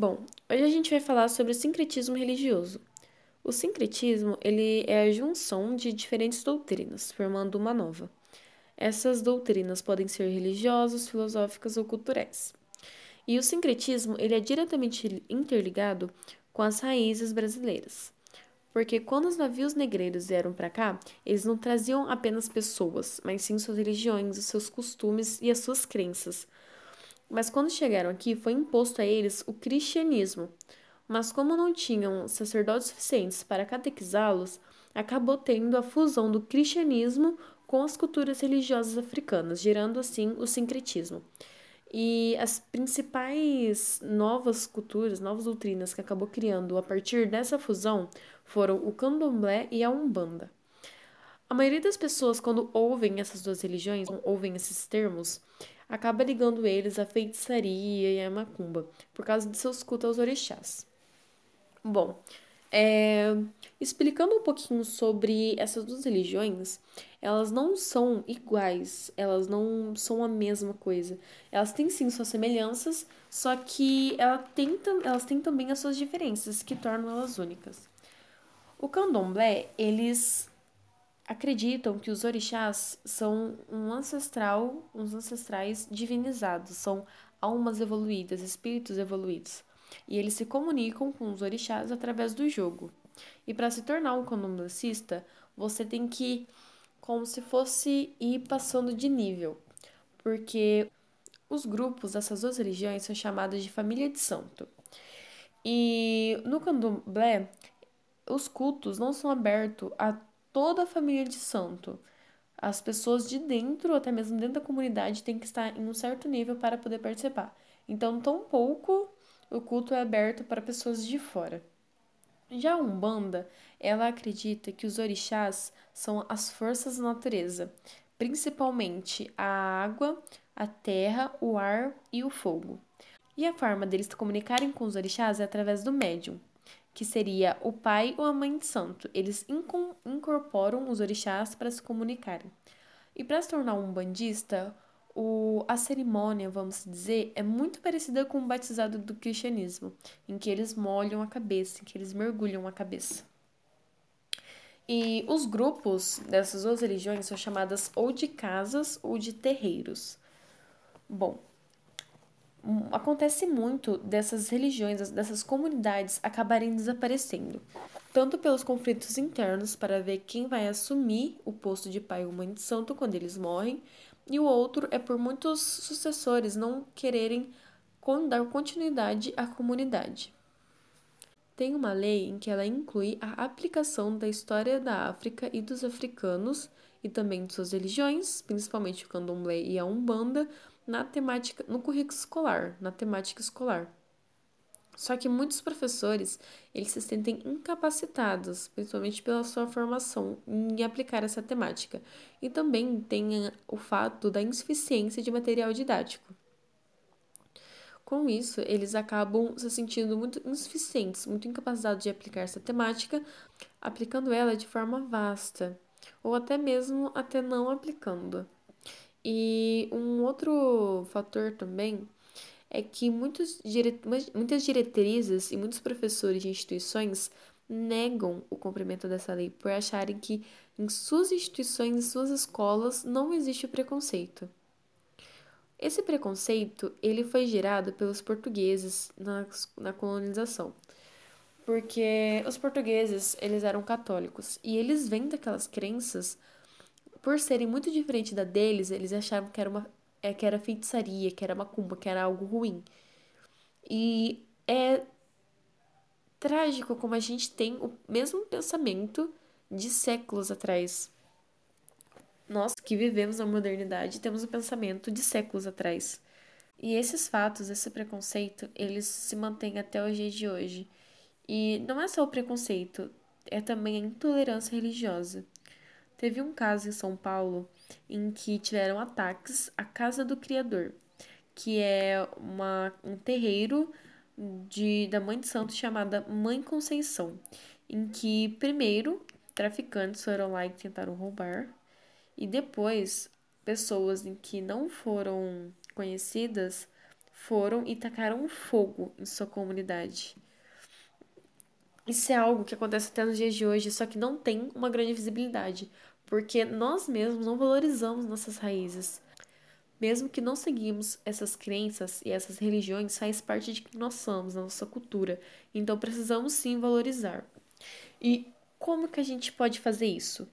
Bom, hoje a gente vai falar sobre o sincretismo religioso. O sincretismo ele é a junção de diferentes doutrinas, formando uma nova. Essas doutrinas podem ser religiosas, filosóficas ou culturais. E o sincretismo ele é diretamente interligado com as raízes brasileiras. Porque quando os navios negreiros vieram para cá, eles não traziam apenas pessoas, mas sim suas religiões, os seus costumes e as suas crenças. Mas quando chegaram aqui, foi imposto a eles o cristianismo. Mas como não tinham sacerdotes suficientes para catequizá-los, acabou tendo a fusão do cristianismo com as culturas religiosas africanas, gerando assim o sincretismo. E as principais novas culturas, novas doutrinas que acabou criando a partir dessa fusão foram o candomblé e a umbanda. A maioria das pessoas, quando ouvem essas duas religiões, ouvem esses termos, acaba ligando eles à feitiçaria e à macumba, por causa de seus cultos aos orixás. Bom, é, explicando um pouquinho sobre essas duas religiões, elas não são iguais, elas não são a mesma coisa. Elas têm sim suas semelhanças, só que ela tem, elas têm também as suas diferenças, que tornam elas únicas. O candomblé, eles acreditam que os orixás são um ancestral, uns ancestrais divinizados, são almas evoluídas, espíritos evoluídos. E eles se comunicam com os orixás através do jogo. E para se tornar um candomblessista, você tem que como se fosse ir passando de nível, porque os grupos dessas duas religiões são chamados de família de santo. E no candomblé, os cultos não são abertos a toda a família de santo. As pessoas de dentro, até mesmo dentro da comunidade, têm que estar em um certo nível para poder participar. Então, tão pouco o culto é aberto para pessoas de fora. Já a Umbanda, ela acredita que os orixás são as forças da natureza, principalmente a água, a terra, o ar e o fogo. E a forma deles se comunicarem com os orixás é através do médium, que seria o pai ou a mãe de santo. Eles incorporam os orixás para se comunicarem. E para se tornar um bandista, o, a cerimônia, vamos dizer, é muito parecida com o batizado do cristianismo, em que eles molham a cabeça, em que eles mergulham a cabeça. E os grupos dessas duas religiões são chamadas ou de casas ou de terreiros. Bom, acontece muito dessas religiões, dessas comunidades acabarem desaparecendo, tanto pelos conflitos internos para ver quem vai assumir o posto de pai ou mãe de santo quando eles morrem, e o outro é por muitos sucessores não quererem dar continuidade à comunidade. Tem uma lei em que ela inclui a aplicação da história da África e dos africanos e também de suas religiões, principalmente o candomblé e a umbanda, na temática, no currículo escolar, na temática escolar. Só que muitos professores, eles se sentem incapacitados, principalmente pela sua formação em aplicar essa temática, e também tem o fato da insuficiência de material didático. Com isso, eles acabam se sentindo muito insuficientes, muito incapacitados de aplicar essa temática, aplicando ela de forma vasta, ou até mesmo até não aplicando. E um outro fator também é que muitos dire... muitas diretrizes e muitos professores de instituições negam o cumprimento dessa lei por acharem que em suas instituições e suas escolas não existe preconceito. Esse preconceito ele foi gerado pelos portugueses na, na colonização, porque os portugueses eles eram católicos e eles vêm daquelas crenças por serem muito diferentes da deles, eles achavam que era uma é que era feitiçaria, que era macumba, que era algo ruim. E é trágico como a gente tem o mesmo pensamento de séculos atrás. Nós que vivemos na modernidade temos o pensamento de séculos atrás. E esses fatos, esse preconceito, eles se mantêm até o dia de hoje. E não é só o preconceito, é também a intolerância religiosa. Teve um caso em São Paulo em que tiveram ataques à Casa do Criador, que é uma, um terreiro de, da Mãe de Santos chamada Mãe Conceição, em que primeiro traficantes foram lá e tentaram roubar, e depois pessoas em que não foram conhecidas foram e tacaram fogo em sua comunidade. Isso é algo que acontece até nos dias de hoje, só que não tem uma grande visibilidade, porque nós mesmos não valorizamos nossas raízes. Mesmo que não seguimos essas crenças e essas religiões, faz parte de quem nós somos, da nossa cultura. Então precisamos sim valorizar. E como que a gente pode fazer isso?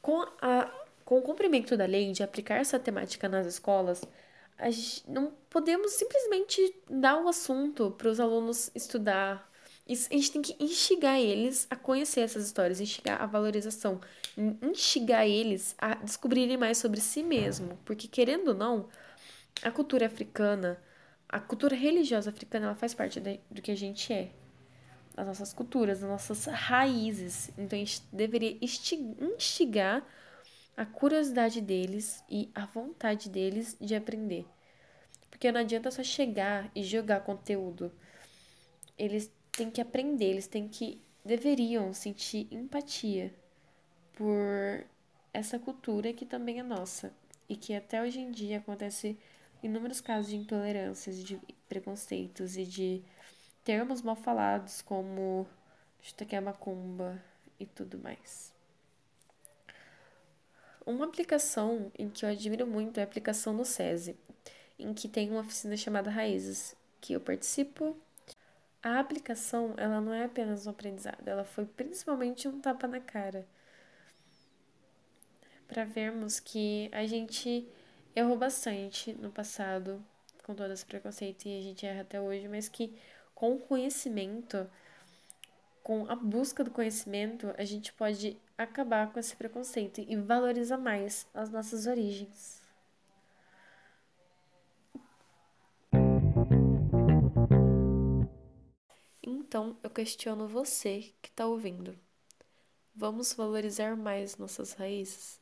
Com, a, com o cumprimento da lei de aplicar essa temática nas escolas, a gente não podemos simplesmente dar o um assunto para os alunos estudar. A gente tem que instigar eles a conhecer essas histórias, instigar a valorização, instigar eles a descobrirem mais sobre si mesmo, porque querendo ou não, a cultura africana, a cultura religiosa africana, ela faz parte do que a gente é, as nossas culturas, as nossas raízes. Então a gente deveria instigar a curiosidade deles e a vontade deles de aprender. Porque não adianta só chegar e jogar conteúdo. Eles têm que aprender, eles têm que deveriam sentir empatia por essa cultura que também é nossa e que até hoje em dia acontece inúmeros casos de intolerâncias, de preconceitos e de termos mal falados como chutaquia macumba e tudo mais. Uma aplicação em que eu admiro muito é a aplicação no SESI, em que tem uma oficina chamada Raízes, que eu participo. A aplicação, ela não é apenas um aprendizado, ela foi principalmente um tapa na cara. Para vermos que a gente errou bastante no passado, com todo esse preconceito, e a gente erra até hoje, mas que com o conhecimento, com a busca do conhecimento, a gente pode acabar com esse preconceito e valorizar mais as nossas origens. Então, eu questiono você que está ouvindo. Vamos valorizar mais nossas raízes?